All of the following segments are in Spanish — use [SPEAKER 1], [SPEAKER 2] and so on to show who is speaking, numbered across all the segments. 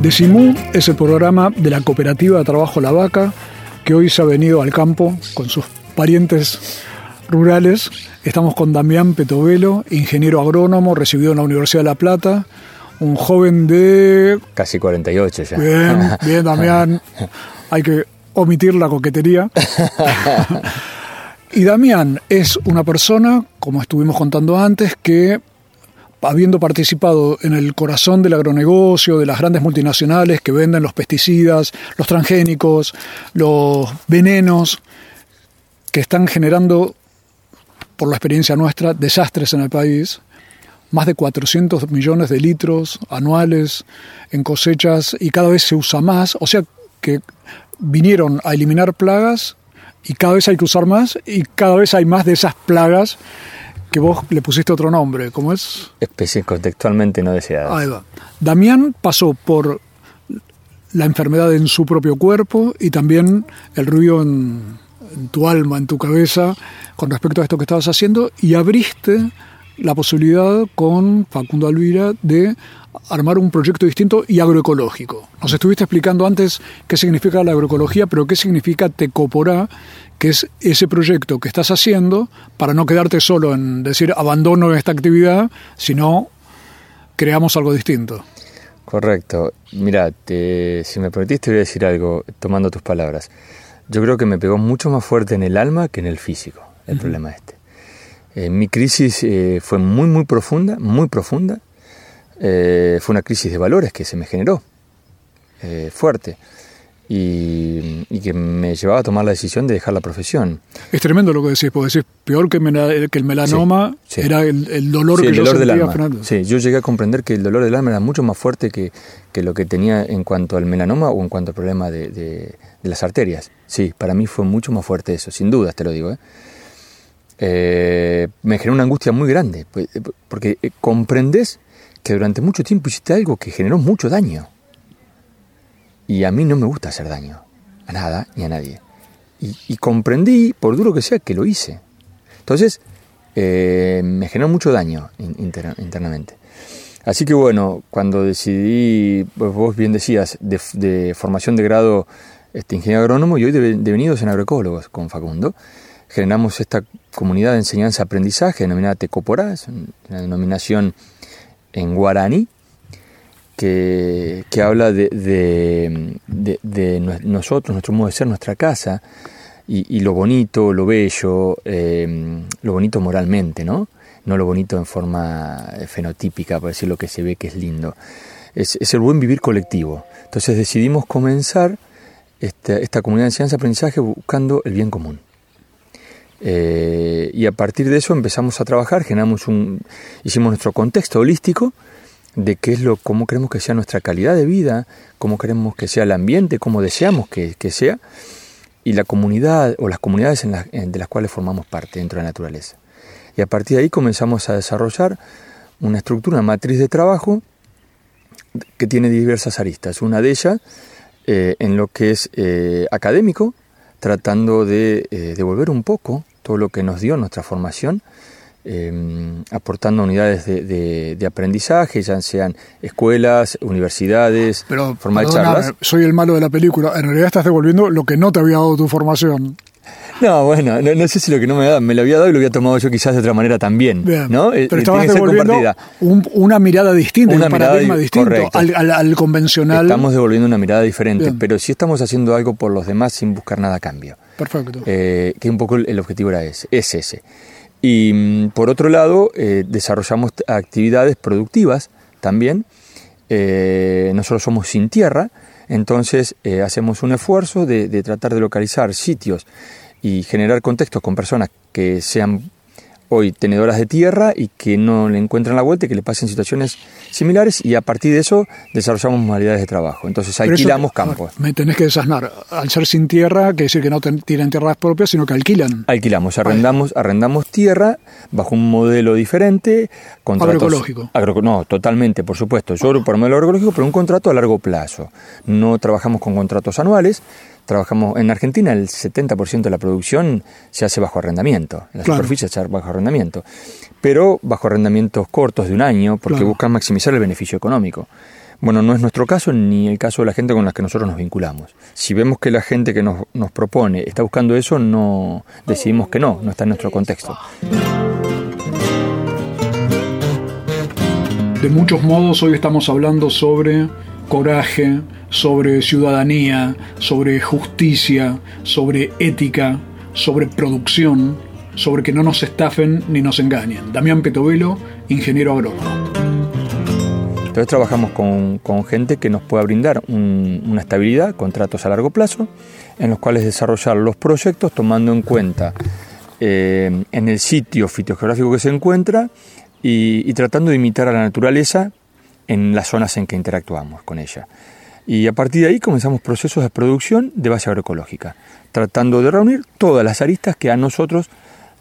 [SPEAKER 1] Decimú es el programa de la cooperativa de trabajo La Vaca que hoy se ha venido al campo con sus parientes rurales. Estamos con Damián Petovelo, ingeniero agrónomo, recibido en la Universidad de La Plata, un joven de...
[SPEAKER 2] Casi 48 ya.
[SPEAKER 1] Bien, bien Damián, hay que omitir la coquetería. y Damián es una persona, como estuvimos contando antes, que habiendo participado en el corazón del agronegocio, de las grandes multinacionales que venden los pesticidas, los transgénicos, los venenos, que están generando, por la experiencia nuestra, desastres en el país, más de 400 millones de litros anuales en cosechas y cada vez se usa más, o sea que vinieron a eliminar plagas y cada vez hay que usar más y cada vez hay más de esas plagas que vos le pusiste otro nombre, ¿cómo es?
[SPEAKER 2] Especies contextualmente no deseadas.
[SPEAKER 1] Ahí va. Damián pasó por la enfermedad en su propio cuerpo y también el ruido en, en tu alma, en tu cabeza, con respecto a esto que estabas haciendo, y abriste la posibilidad con Facundo Alvira de armar un proyecto distinto y agroecológico. Nos estuviste explicando antes qué significa la agroecología, pero qué significa Tecoporá, que es ese proyecto que estás haciendo para no quedarte solo en decir abandono esta actividad, sino creamos algo distinto.
[SPEAKER 2] Correcto. Mira, si me permitiste voy a decir algo tomando tus palabras. Yo creo que me pegó mucho más fuerte en el alma que en el físico, el problema este. Eh, mi crisis eh, fue muy, muy profunda, muy profunda. Eh, fue una crisis de valores que se me generó, fuerte, y, y, que me llevaba a tomar la decisión de dejar la profesión.
[SPEAKER 1] Es tremendo lo que decís, porque decís, peor que, que el melanoma sí, sí. era el, el, dolor
[SPEAKER 2] sí,
[SPEAKER 1] que
[SPEAKER 2] el
[SPEAKER 1] yo
[SPEAKER 2] dolor
[SPEAKER 1] sentía,
[SPEAKER 2] del alma.
[SPEAKER 1] Fernando.
[SPEAKER 2] Sí, yo llegué a comprender que el dolor del alma era mucho más fuerte que, que lo que tenía en cuanto al melanoma o en cuanto al problema de, de, de las arterias. Sí, para mí fue mucho más fuerte eso, sin dudas te lo digo. ¿eh? Eh, me generó una angustia muy grande, pues, porque eh, comprendes que durante mucho tiempo hiciste algo que generó mucho daño. Y a mí no me gusta hacer daño, a nada ni a nadie. Y, y comprendí, por duro que sea, que lo hice. Entonces, eh, me generó mucho daño inter, internamente. Así que bueno, cuando decidí, pues vos bien decías, de, de formación de grado este, ingeniero agrónomo y hoy de, devenidos en agroecólogos con Facundo, generamos esta comunidad de enseñanza-aprendizaje denominada Tecoporá, es una denominación en guaraní que, habla de, nosotros, nuestro modo de ser, nuestra casa y, lo bonito, lo bello, eh, lo bonito moralmente, ¿no? No lo bonito en forma fenotípica, por decir lo que se ve que es lindo. Es, el buen vivir colectivo. Entonces decidimos comenzar esta, esta comunidad de enseñanza-aprendizaje buscando el bien común. Eh, y a partir de eso empezamos a trabajar, generamos un, hicimos nuestro contexto holístico de qué es lo, cómo queremos que sea nuestra calidad de vida, cómo queremos que sea el ambiente, cómo deseamos que, que sea, y la comunidad o las comunidades en la, de las cuales formamos parte dentro de la naturaleza. Y a partir de ahí comenzamos a desarrollar una estructura, una matriz de trabajo que tiene diversas aristas. Una de ellas eh, en lo que es eh, académico, tratando de eh, devolver un poco todo lo que nos dio nuestra formación, eh, aportando unidades de, de, de, aprendizaje, ya sean escuelas, universidades,
[SPEAKER 1] Pero, forma de charlas. Soy el malo de la película, en realidad estás devolviendo lo que no te había dado tu formación.
[SPEAKER 2] No, bueno, no, no, sé si lo que no me da, me lo había dado y lo había tomado yo quizás de otra manera también.
[SPEAKER 1] Bien,
[SPEAKER 2] ¿no?
[SPEAKER 1] Pero estabas devolviendo un, una mirada distinta,
[SPEAKER 2] una
[SPEAKER 1] un
[SPEAKER 2] mirada
[SPEAKER 1] paradigma
[SPEAKER 2] di
[SPEAKER 1] distinto al, al, al, convencional.
[SPEAKER 2] Estamos devolviendo una mirada diferente, Bien. pero sí estamos haciendo algo por los demás sin buscar nada a cambio.
[SPEAKER 1] Perfecto.
[SPEAKER 2] Eh, que un poco el objetivo era ese, es ese. Y mm, por otro lado, eh, desarrollamos actividades productivas también. Eh, nosotros somos sin tierra, entonces eh, hacemos un esfuerzo de, de, tratar de localizar sitios y generar contextos con personas que sean hoy tenedoras de tierra y que no le encuentran la vuelta y que le pasen situaciones similares y a partir de eso desarrollamos modalidades de trabajo. Entonces alquilamos campos.
[SPEAKER 1] Me tenés que desasnar. Al ser sin tierra, quiere decir que no tienen tierras propias, sino que alquilan.
[SPEAKER 2] Alquilamos, arrendamos, arrendamos tierra bajo un modelo diferente.
[SPEAKER 1] agroecológico.
[SPEAKER 2] no, totalmente, por supuesto. Yo por modelo agroecológico, pero un contrato a largo plazo. No trabajamos con contratos anuales, trabajamos en Argentina el 70% de la producción se hace bajo arrendamiento, la superficie se hace bajo arrendamiento, pero bajo arrendamientos cortos de un año porque buscan maximizar el beneficio económico. Bueno, no es nuestro caso ni el caso de la gente con la que nosotros nos vinculamos. Si vemos que la gente que nos, nos propone está buscando eso, no decidimos que no, no está en nuestro contexto.
[SPEAKER 1] De muchos modos hoy estamos hablando sobre coraje, sobre ciudadanía, sobre justicia, sobre ética, sobre producción, sobre que no nos estafen ni nos engañen. Damián Petovelo, ingeniero agrónomo.
[SPEAKER 2] Entonces trabajamos con, gente que nos pueda brindar una estabilidad, contratos a largo plazo, en los cuales desarrollar los proyectos tomando en cuenta eh, en el sitio fitogeográfico que se encuentra y tratando de imitar a la naturaleza en las zonas en que interactuamos con ella. Y a partir de ahí comenzamos procesos de producción de base agroecológica, tratando de reunir todas las aristas que a nosotros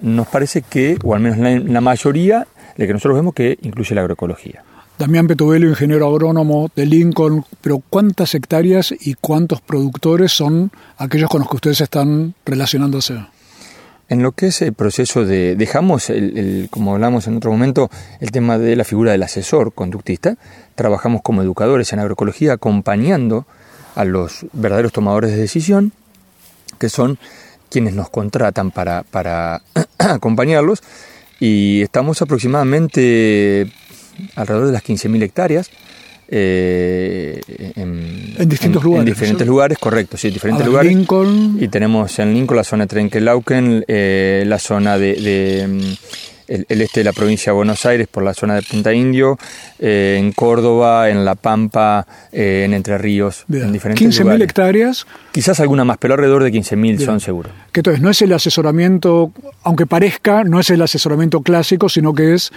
[SPEAKER 2] nos parece que, o al menos la, mayoría, de que nosotros vemos que incluye la agroecología.
[SPEAKER 1] Damián Petubelo, ingeniero agrónomo de Lincoln, pero ¿cuántas hectáreas y cuántos productores son aquellos con los que ustedes están relacionándose?
[SPEAKER 2] En lo que es el proceso de, dejamos, el, como hablamos en otro momento, el tema de la figura del asesor conductista, trabajamos como educadores en agroecología acompañando a los verdaderos tomadores de decisión, que son quienes nos contratan para, para acompañarlos, y estamos aproximadamente alrededor de las 15.000 hectáreas,
[SPEAKER 1] eh, en, distintos lugares.
[SPEAKER 2] En diferentes lugares, correcto, sí, diferentes lugares.
[SPEAKER 1] Lincoln.
[SPEAKER 2] Y tenemos en Lincoln la zona de Trenquelauquen, eh, la zona de, mm, el, este de la provincia de Buenos Aires por la zona de Punta Indio, eh, en Córdoba, en La Pampa, en Entre Ríos, en diferentes 15.000
[SPEAKER 1] hectáreas.
[SPEAKER 2] Quizás alguna más, pero alrededor de 15.000 son seguros.
[SPEAKER 1] Que entonces no es el asesoramiento, aunque parezca, no es el asesoramiento clásico, sino que es,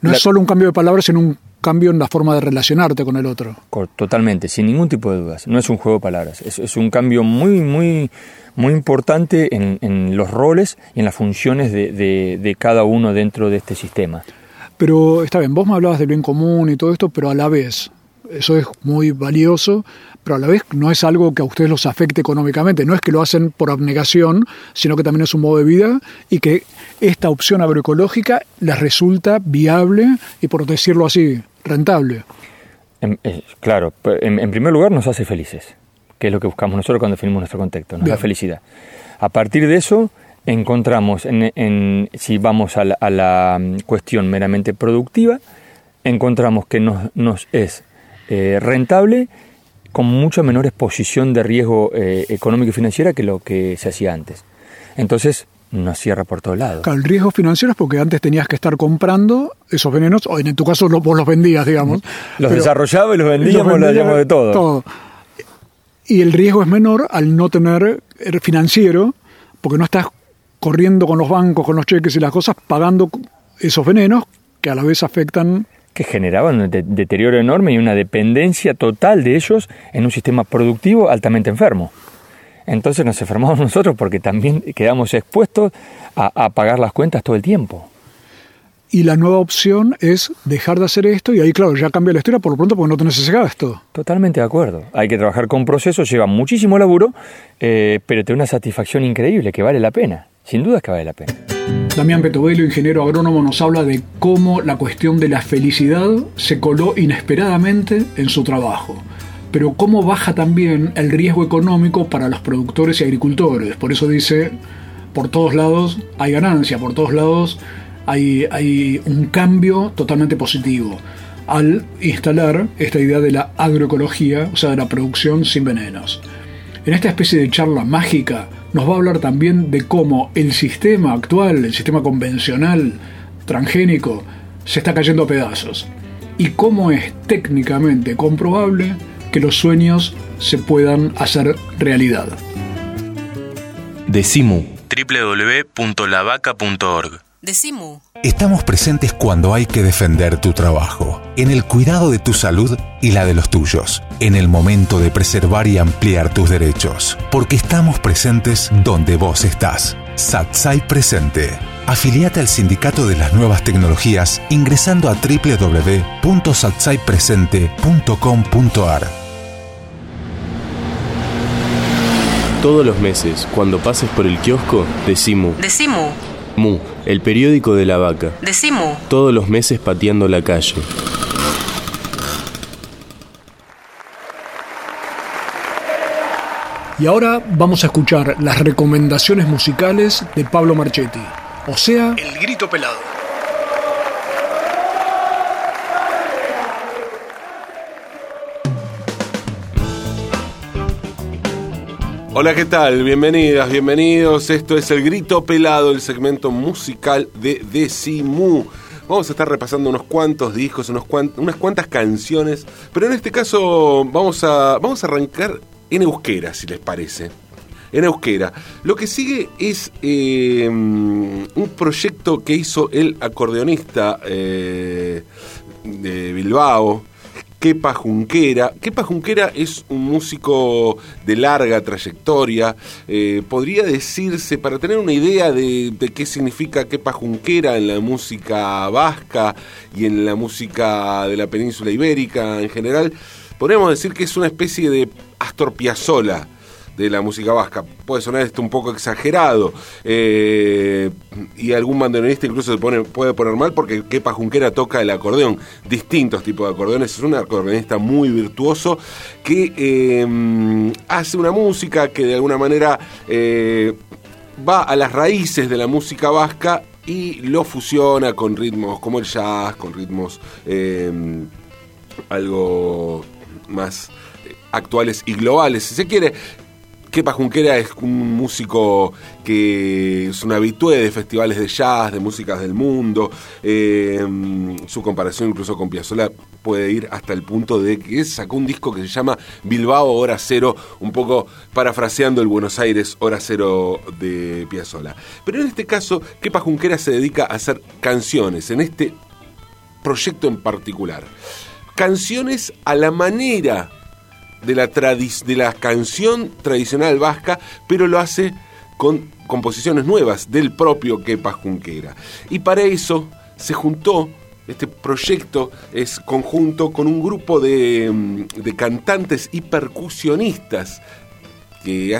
[SPEAKER 1] no es solo un cambio de palabras, sino un cambio en la forma de relacionarte con el otro.
[SPEAKER 2] Totalmente, sin ningún tipo de dudas. No es un juego de palabras, es, un cambio muy, muy, muy importante en, los roles y en las funciones de, cada uno dentro de este sistema.
[SPEAKER 1] Pero está bien, vos me hablabas del bien común y todo esto, pero a la vez, eso es muy valioso, pero a la vez no es algo que a ustedes los afecte económicamente, no es que lo hacen por abnegación, sino que también es un modo de vida y que esta opción agroecológica les resulta viable y, por decirlo así, rentable.
[SPEAKER 2] Eh, claro, en, primer lugar nos hace felices, que es lo que buscamos nosotros cuando definimos nuestro contexto, nos da felicidad. A partir de eso encontramos, en, si vamos a la, mm, cuestión meramente productiva, encontramos que nos, nos es eh, rentable con mucha menor exposición de riesgo eh, económico y financiera que lo que se hacía antes. Entonces, no cierra por todos lados.
[SPEAKER 1] el riesgo financiero es porque antes tenías que estar comprando esos venenos, o en tu caso vos los vendías, digamos.
[SPEAKER 2] Los desarrollaba y los vendíamos, los vendíamos de todo. todo.
[SPEAKER 1] Y el riesgo es menor al no tener financiero, porque no estás corriendo con los bancos, con los cheques y las cosas, pagando esos venenos que a la vez afectan
[SPEAKER 2] que generaban un deterioro enorme y una dependencia total de ellos en un sistema productivo altamente enfermo. Entonces nos enfermamos nosotros porque también quedamos expuestos a, pagar las cuentas todo el tiempo.
[SPEAKER 1] Y la nueva opción es dejar de hacer esto y ahí, claro, ya cambia la historia por lo pronto porque no tenés ese gasto.
[SPEAKER 2] Totalmente de acuerdo. Hay que trabajar con procesos, lleva muchísimo laburo, eh, pero te da una satisfacción increíble que vale la pena. Sin duda es que vale la pena.
[SPEAKER 1] Damián Petovelo, ingeniero agrónomo, nos habla de cómo la cuestión de la felicidad se coló inesperadamente en su trabajo pero cómo baja también el riesgo económico para los productores y agricultores. Por eso dice, por todos lados hay ganancia, por todos lados hay, hay un cambio totalmente positivo al instalar esta idea de la agroecología, o sea, de la producción sin venenos. En esta especie de charla mágica nos va a hablar también de cómo el sistema actual, el sistema convencional transgénico, se está cayendo a pedazos y cómo es técnicamente comprobable que los sueños se puedan hacer realidad.
[SPEAKER 3] Decimu www.lavaca.org.
[SPEAKER 4] Decimu.
[SPEAKER 5] Estamos presentes cuando hay que defender tu trabajo, en el cuidado de tu salud y la de los tuyos, en el momento de preservar y ampliar tus derechos, porque estamos presentes donde vos estás. Satsai Presente. Afiliate al Sindicato de las Nuevas Tecnologías ingresando a www.satsaipresente.com.ar.
[SPEAKER 3] Todos los meses, cuando pases por el kiosco, decimu.
[SPEAKER 4] Decimu.
[SPEAKER 3] Mu, el periódico de la vaca.
[SPEAKER 4] Decimu.
[SPEAKER 3] Todos los meses pateando la calle.
[SPEAKER 1] Y ahora vamos a escuchar las recomendaciones musicales de Pablo Marchetti, o sea, El Grito Pelado.
[SPEAKER 6] Hola, ¿qué tal? Bienvenidas, bienvenidos. Esto es El Grito Pelado, el segmento musical de Decimu. Vamos a estar repasando unos cuantos discos, unos unas cuantas canciones, pero en este caso vamos a, vamos a arrancar en euskera, si les parece. En euskera. Lo que sigue es eh, un proyecto que hizo el acordeonista eh, de Bilbao, Kepa Junquera. Kepa Junquera es un músico de larga trayectoria. Eh, podría decirse, para tener una idea de, qué significa Kepa Junquera en la música vasca y en la música de la península ibérica en general, podríamos decir que es una especie de Astor Piazzolla de la música vasca. Puede sonar esto un poco exagerado eh, y algún bandoneonista incluso se puede poner mal porque Kepa Junquera toca el acordeón, distintos tipos de acordeones. Es un acordeonista muy virtuoso que eh, hace una música que de alguna manera eh, va a las raíces de la música vasca y lo fusiona con ritmos como el jazz, con ritmos algo más actuales y globales, si se quiere. Kepa Junquera es un músico que es un habitué de festivales de jazz, de músicas del mundo. Eh, su comparación incluso con Piazzolla puede ir hasta el punto de que sacó un disco que se llama Bilbao Hora Cero, un poco parafraseando el Buenos Aires Hora Cero de Piazzolla. Pero en este caso, Kepa Junquera se dedica a hacer canciones, en este proyecto en particular. Canciones a la manera de la, de la canción tradicional vasca, pero lo hace con composiciones nuevas del propio Kepa Junquera. Y para eso se juntó, este proyecto es conjunto con un grupo de, mm, cantantes y percusionistas que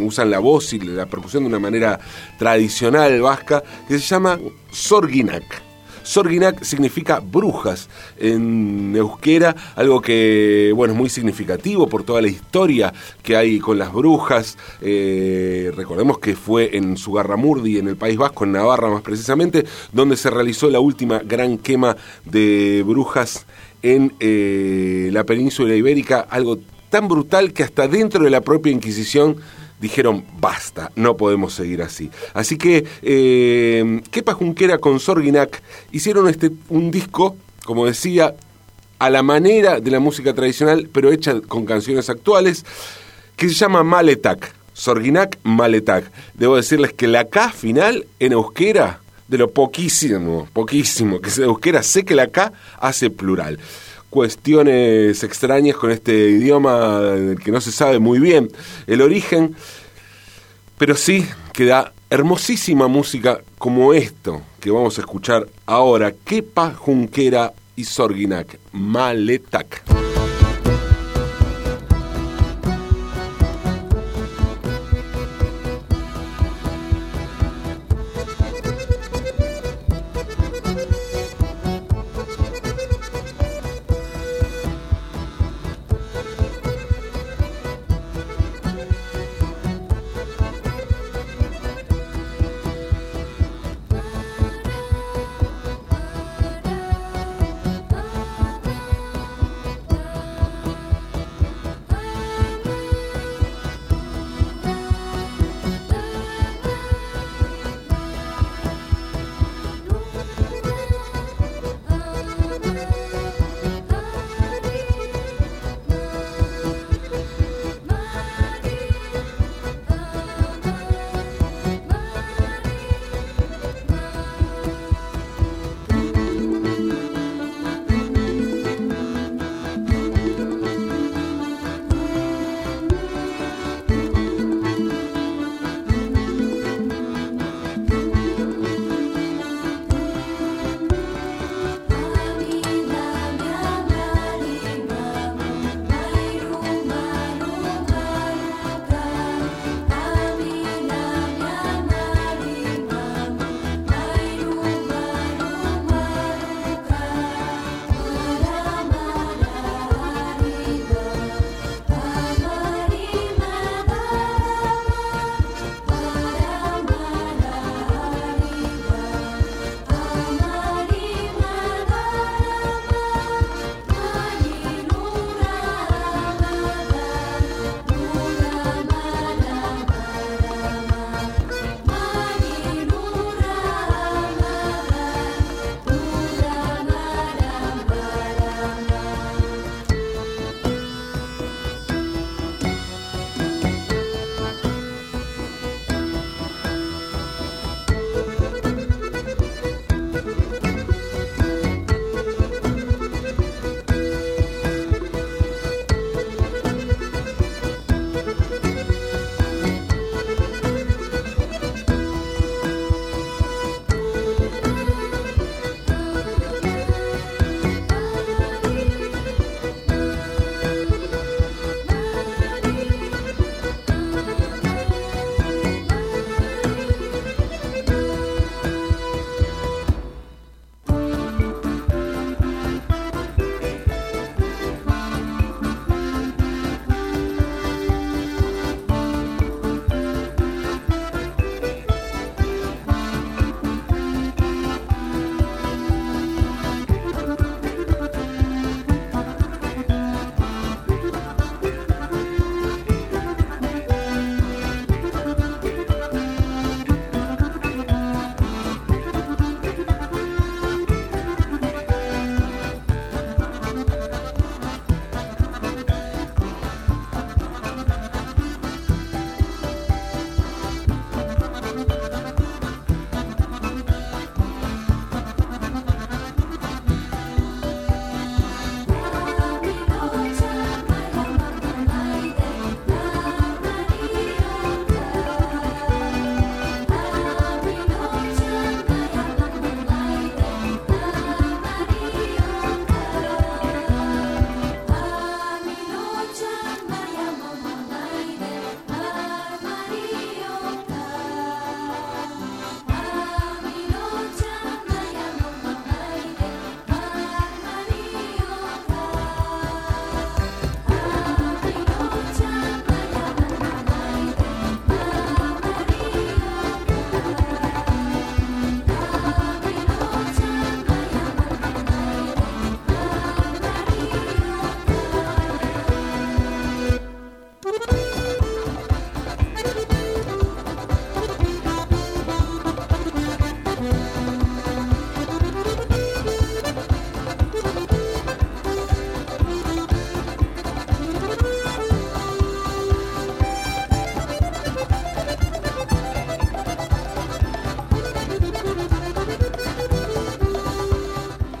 [SPEAKER 6] usan la voz y la percusión de una manera tradicional vasca, que se llama Sorginak. Sorginak significa brujas en euskera, algo que bueno es muy significativo por toda la historia que hay con las brujas. Eh, recordemos que fue en Sugarramurdi, en el País Vasco, en Navarra más precisamente, donde se realizó la última gran quema de brujas en eh, la península ibérica, algo tan brutal que hasta dentro de la propia Inquisición dijeron basta, no podemos seguir así. Así que eh, Kepa Junquera con Sorginak hicieron este, un disco, como decía, a la manera de la música tradicional, pero hecha con canciones actuales, que se llama Maletak. Sorginak Maletak. Debo decirles que la K final en euskera, de lo poquísimo, poquísimo que se euskera, sé que la K hace plural cuestiones extrañas con este idioma que no se sabe muy bien el origen, pero sí que da hermosísima música como esto que vamos a escuchar ahora, Kepa Junquera y Sorginak, Maletak.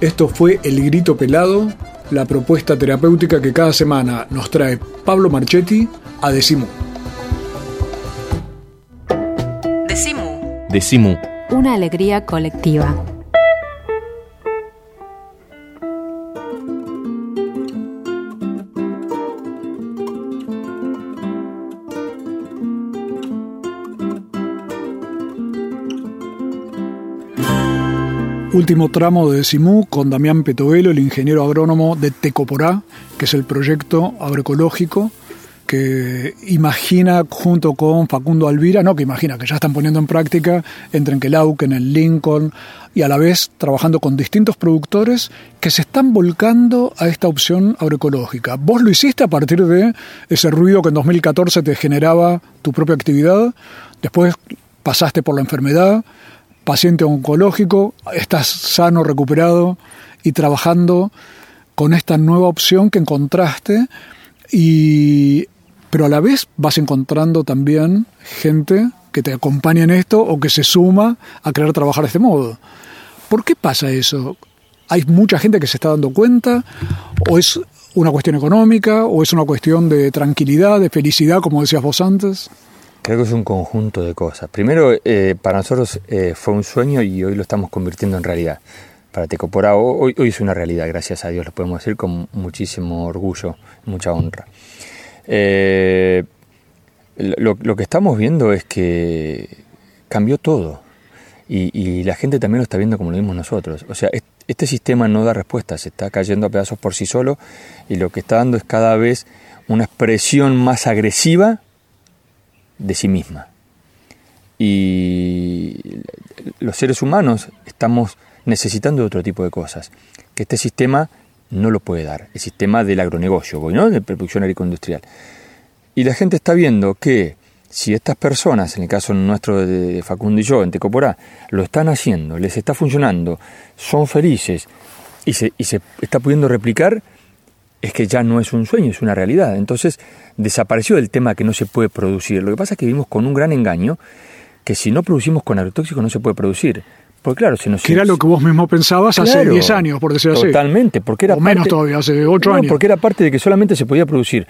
[SPEAKER 1] Esto fue El Grito Pelado, la propuesta terapéutica que cada semana nos trae Pablo Marchetti a Decimu.
[SPEAKER 4] Decimu.
[SPEAKER 3] Decimu.
[SPEAKER 4] Una alegría colectiva.
[SPEAKER 1] Último tramo de Simú con Damián Petovelo, el ingeniero agrónomo de Tecoporá, que es el proyecto agroecológico que imagina junto con Facundo Alvira, no que imagina, que ya están poniendo en práctica en Trenquelauquen, en Lincoln, y a la vez trabajando con distintos productores que se están volcando a esta opción agroecológica. ¿Vos lo hiciste a partir de ese ruido que en 2014 te generaba tu propia actividad? Después pasaste por la enfermedad, paciente oncológico, estás sano, recuperado y trabajando con esta nueva opción que encontraste y pero a la vez vas encontrando también gente que te acompaña en esto o que se suma a querer trabajar de este modo. ¿Por qué pasa eso? ¿Hay mucha gente que se está dando cuenta? ¿O es una cuestión económica? ¿O es una cuestión de tranquilidad, de felicidad, como decías vos antes?
[SPEAKER 2] Creo que es un conjunto de cosas. Primero, eh, para nosotros eh, fue un sueño y hoy lo estamos convirtiendo en realidad. Para Tecopora hoy, hoy es una realidad, gracias a Dios, lo podemos decir con muchísimo orgullo, mucha honra. Eh, lo, que estamos viendo es que cambió todo y, y, la gente también lo está viendo como lo vimos nosotros. O sea, este sistema no da respuestas, se está cayendo a pedazos por sí solo y lo que está dando es cada vez una expresión más agresiva de sí misma. Y los seres humanos estamos necesitando otro tipo de cosas, que este sistema no lo puede dar, el sistema del agronegocio, ¿no? de producción agroindustrial. Y la gente está viendo que si estas personas, en el caso nuestro de Facundo y yo, en Tecoporá, lo están haciendo, les está funcionando, son felices y se, y se está pudiendo replicar, es que ya no es un sueño, es una realidad. Entonces desapareció el tema que no se puede producir. Lo que pasa es que vivimos con un gran engaño, que si no producimos con agrotóxicos no se puede producir. Porque claro, se nos...
[SPEAKER 1] Que era lo que vos mismo pensabas
[SPEAKER 2] claro,
[SPEAKER 1] hace 10 años, por decirlo así.
[SPEAKER 2] Totalmente, porque era
[SPEAKER 1] o menos
[SPEAKER 2] parte,
[SPEAKER 1] todavía, hace 8
[SPEAKER 2] no,
[SPEAKER 1] años.
[SPEAKER 2] porque era parte de que solamente se podía producir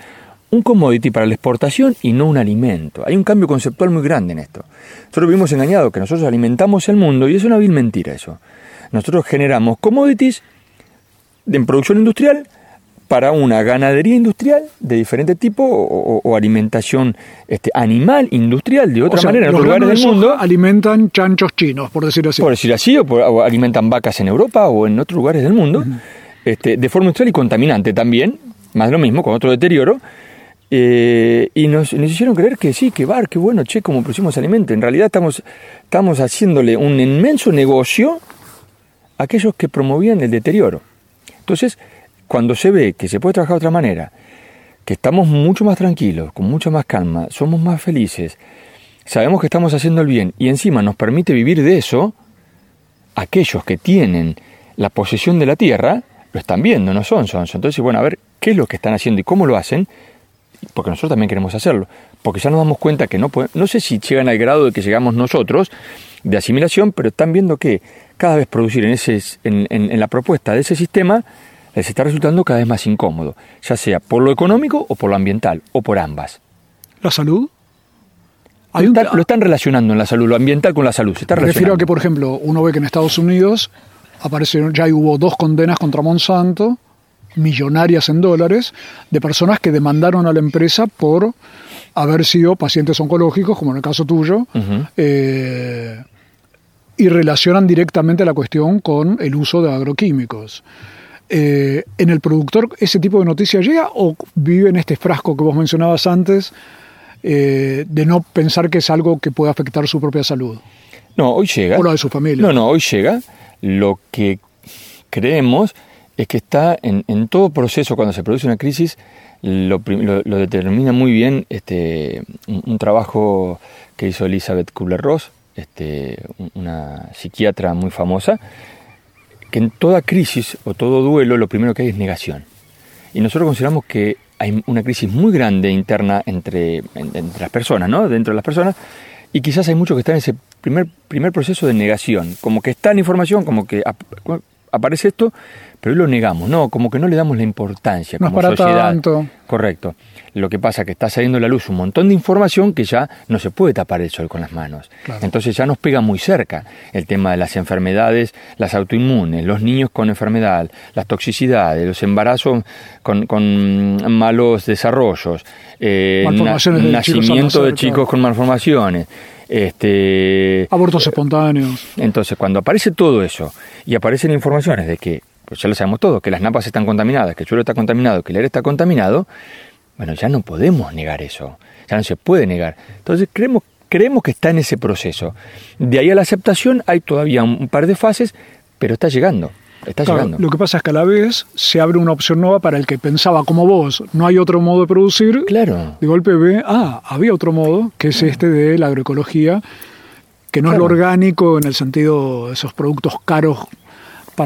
[SPEAKER 2] un commodity para la exportación y no un alimento. Hay un cambio conceptual muy grande en esto. Nosotros vivimos engañados que nosotros alimentamos el mundo y es una vil mentira eso. Nosotros generamos commodities en producción industrial para una ganadería industrial de diferente tipo o, alimentación este, animal industrial de otra
[SPEAKER 1] o sea,
[SPEAKER 2] manera en otros lugares del mundo.
[SPEAKER 1] alimentan chanchos chinos, por decirlo así.
[SPEAKER 2] Por decir así, o, por, o, alimentan vacas en Europa o en otros lugares del mundo, uh -huh. este, de forma industrial y contaminante también, más de lo mismo, con otro deterioro. Eh, y nos, nos, hicieron creer que sí, que bar, que bueno, che, como producimos alimento. En realidad estamos, estamos haciéndole un inmenso negocio a aquellos que promovían el deterioro. Entonces, cuando se ve que se puede trabajar de otra manera, que estamos mucho más tranquilos, con mucha más calma, somos más felices, sabemos que estamos haciendo el bien y encima nos permite vivir de eso, aquellos que tienen la posesión de la tierra, lo están viendo, no son sonsos. Entonces, bueno, a ver qué es lo que están haciendo y cómo lo hacen, porque nosotros también queremos hacerlo. Porque ya nos damos cuenta que no pueden, no sé si llegan al grado de que llegamos nosotros de asimilación, pero están viendo que cada vez producir en, ese, en la propuesta de ese sistema les está resultando cada vez más incómodo, ya sea por lo económico o por lo ambiental, o por ambas.
[SPEAKER 1] ¿La salud?
[SPEAKER 2] Lo están, lo están, relacionando en la salud, lo ambiental con la salud. Se está
[SPEAKER 1] Me refiero a que, por ejemplo, uno ve que en Estados Unidos aparecieron, ya hubo dos condenas contra Monsanto, millonarias en dólares, de personas que demandaron a la empresa por haber sido pacientes oncológicos, como en el caso tuyo, uh -huh. eh, y relacionan directamente la cuestión con el uso de agroquímicos. Eh, ¿En el productor ese tipo de noticias llega o vive en este frasco que vos mencionabas antes eh, de no pensar que es algo que puede afectar su propia salud?
[SPEAKER 2] No, hoy llega.
[SPEAKER 1] O la de su familia.
[SPEAKER 2] No, no, hoy llega. Lo que creemos es que está en, en todo proceso, cuando se produce una crisis, lo, lo, lo determina muy bien este, un, un, trabajo que hizo Elizabeth Kubler-Ross, este, una psiquiatra muy famosa, que en toda crisis o todo duelo lo primero que hay es negación. Y nosotros consideramos que hay una crisis muy grande interna entre, entre las personas, ¿no? Dentro de las personas, y quizás hay muchos que están en ese primer, primer proceso de negación, como que está en información, como que aparece esto, pero hoy lo negamos, no, como que no le damos la importancia
[SPEAKER 1] No es
[SPEAKER 2] como
[SPEAKER 1] para
[SPEAKER 2] sociedad.
[SPEAKER 1] tanto.
[SPEAKER 2] Correcto. Lo que pasa es que está saliendo a la luz un montón de información que ya no se puede tapar el sol con las manos.
[SPEAKER 1] Claro.
[SPEAKER 2] Entonces ya nos pega muy cerca el tema de las enfermedades, las autoinmunes, los niños con enfermedad, las toxicidades, los embarazos con, con malos desarrollos, eh,
[SPEAKER 1] Malformaciones de chicos
[SPEAKER 2] nacimiento de chicos con malformaciones. Este,
[SPEAKER 1] Abortos espontáneos.
[SPEAKER 2] entonces, cuando aparece todo eso y aparecen informaciones de que, pues ya lo sabemos todo, que las napas están contaminadas, que el suelo está contaminado, que el aire está contaminado, bueno, ya no podemos negar eso, ya no se puede negar. Entonces, creemos, creemos que está en ese proceso. De ahí a la aceptación hay todavía un par de fases, pero está llegando, está
[SPEAKER 1] Claro,
[SPEAKER 2] llegando.
[SPEAKER 1] lo que pasa es que a la vez se abre una opción nueva para el que pensaba como vos, no hay otro modo de producir.
[SPEAKER 2] Claro.
[SPEAKER 1] De golpe ve, ah, había otro modo, que es este de la agroecología, que no es lo orgánico en el sentido de esos productos caros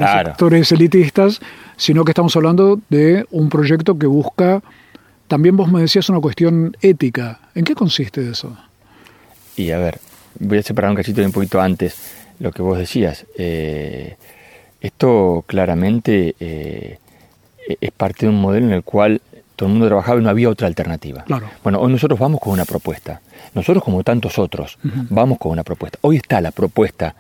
[SPEAKER 1] para
[SPEAKER 2] Claro.
[SPEAKER 1] sectores elitistas, sino que estamos hablando de un proyecto que busca, también vos me decías una cuestión ética. ¿En qué consiste eso?
[SPEAKER 2] Y a ver, voy a separar un cachito de un poquito antes lo que vos decías. Eh, esto claramente eh, es parte de un modelo en el cual todo el mundo trabajaba y no había otra alternativa.
[SPEAKER 1] Claro.
[SPEAKER 2] Bueno, hoy nosotros vamos con una propuesta. Nosotros, como tantos otros, vamos con una propuesta. Hoy está la propuesta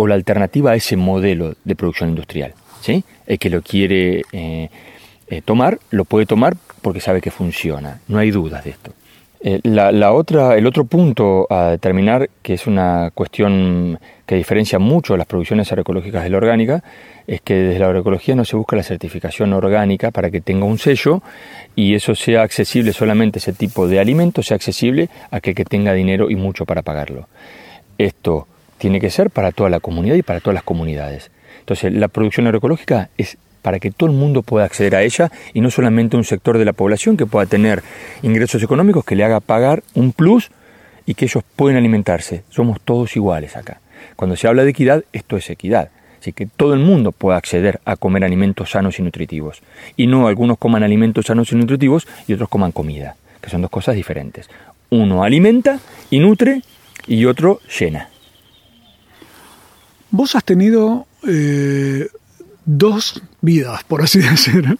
[SPEAKER 2] o la alternativa a ese modelo de producción industrial. ¿sí? El que lo quiere eh, eh, tomar, lo puede tomar porque sabe que funciona. No hay dudas de esto. Eh, la, otra, el otro punto a determinar, que es una cuestión que diferencia mucho las producciones agroecológicas de la orgánica, es que desde la agroecología no se busca la certificación orgánica para que tenga un sello y eso sea accesible solamente ese tipo de alimento, sea accesible a aquel que tenga dinero y mucho para pagarlo. Esto tiene que ser para toda la comunidad y para todas las comunidades. Entonces, la producción agroecológica es para que todo el mundo pueda acceder a ella y no solamente un sector de la población que pueda tener ingresos económicos que le haga pagar un plus y que ellos pueden alimentarse. Somos todos iguales acá. Cuando se habla de equidad, esto es equidad. Así que todo el mundo pueda acceder a comer alimentos sanos y nutritivos. Y no algunos coman alimentos sanos y nutritivos y otros coman comida, que son dos cosas diferentes. Uno alimenta y nutre y otro llena.
[SPEAKER 1] Vos has tenido eh, dos vidas, por así decir,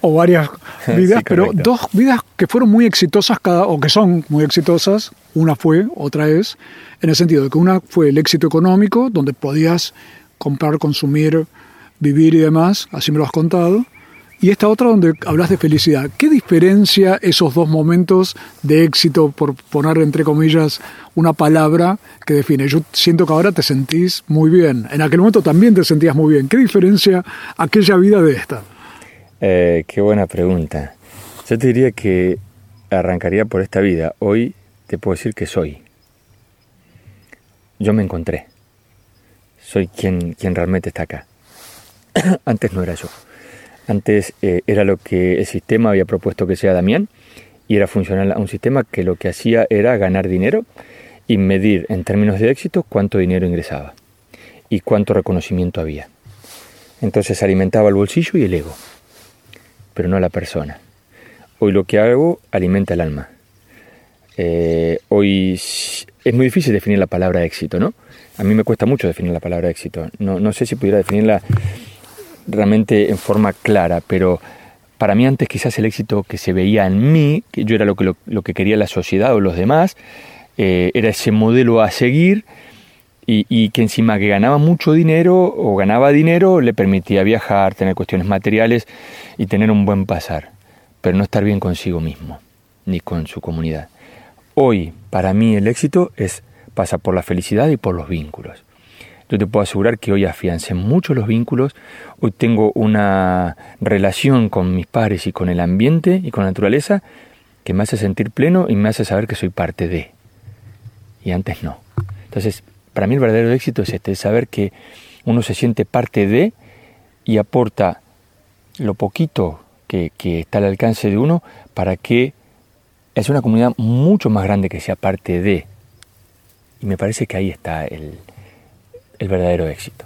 [SPEAKER 1] o varias vidas,
[SPEAKER 2] Sí,
[SPEAKER 1] pero dos vidas que fueron muy exitosas cada, o que son muy exitosas. Una fue, otra es, en el sentido de que una fue el éxito económico, donde podías comprar, consumir, vivir y demás, así me lo has contado. Y esta otra donde hablas de felicidad. ¿Qué diferencia esos dos momentos de éxito, por poner entre comillas una palabra que define? Yo siento que ahora te sentís muy bien. En aquel momento también te sentías muy bien. ¿Qué diferencia aquella vida de esta?
[SPEAKER 2] Eh, qué buena pregunta. Yo te diría que arrancaría por esta vida. Hoy te puedo decir que soy. Yo me encontré. Soy quien, quien realmente está acá. Antes no era yo. Antes eh, era lo que el sistema había propuesto que sea Damián y era funcional a un sistema que lo que hacía era ganar dinero y medir en términos de éxito cuánto dinero ingresaba y cuánto reconocimiento había. Entonces alimentaba el bolsillo y el ego pero no a la persona. Hoy lo que hago alimenta el alma. Eh, hoy es muy difícil definir la palabra éxito, ¿no? A mí me cuesta mucho definir la palabra éxito. No, no sé si pudiera definirla realmente en forma clara, pero para mí antes quizás el éxito que se veía en mí, que yo era lo que, lo, que quería la sociedad o los demás, eh, era ese modelo a seguir y, y que encima que ganaba mucho dinero o ganaba dinero le permitía viajar, tener cuestiones materiales y tener un buen pasar, pero no estar bien consigo mismo ni con su comunidad. Hoy, para mí, el éxito es pasa por la felicidad y por los vínculos. Yo te puedo asegurar que hoy afiancé mucho los vínculos, hoy tengo una relación con mis padres y con el ambiente y con la naturaleza que me hace sentir pleno y me hace saber que soy parte de. Y antes no. Entonces, para mí el verdadero éxito es este, es saber que uno se siente parte de y aporta lo poquito que, que está al alcance de uno para que es una comunidad mucho más grande que sea parte de. Y me parece que ahí está el, el verdadero éxito.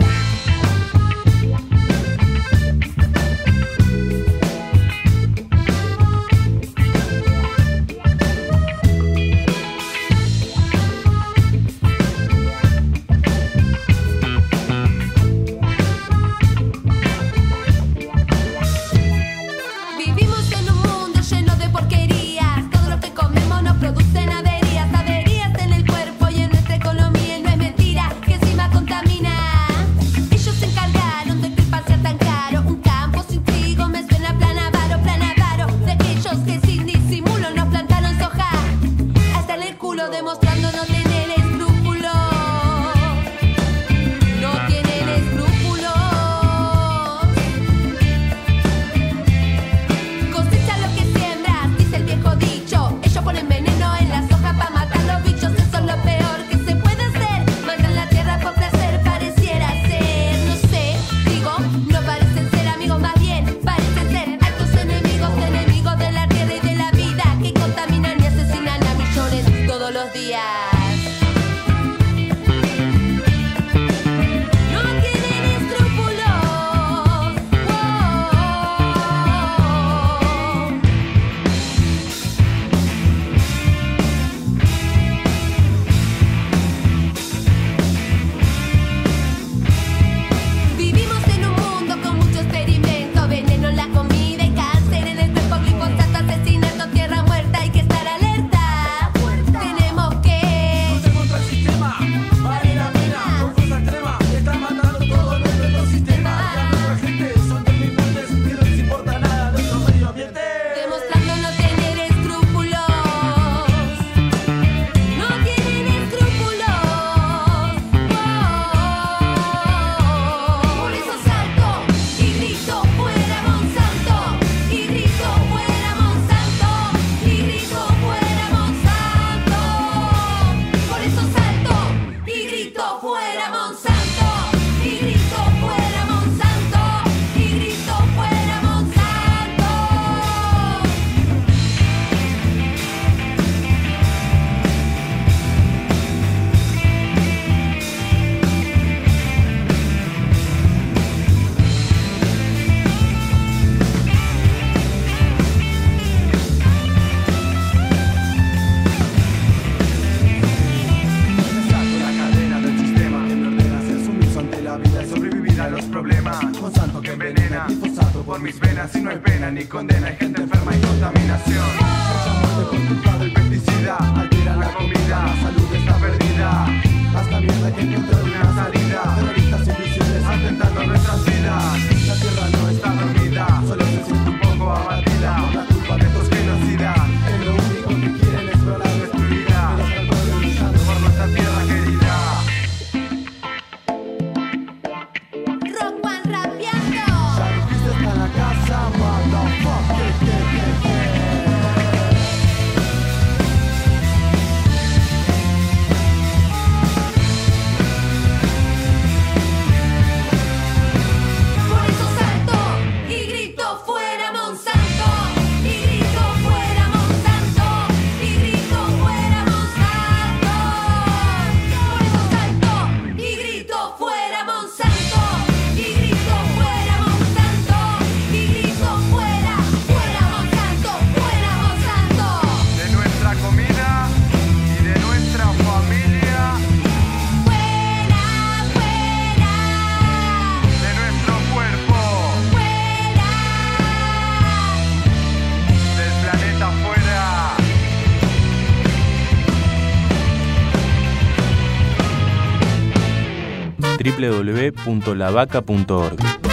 [SPEAKER 3] www.lavaca.org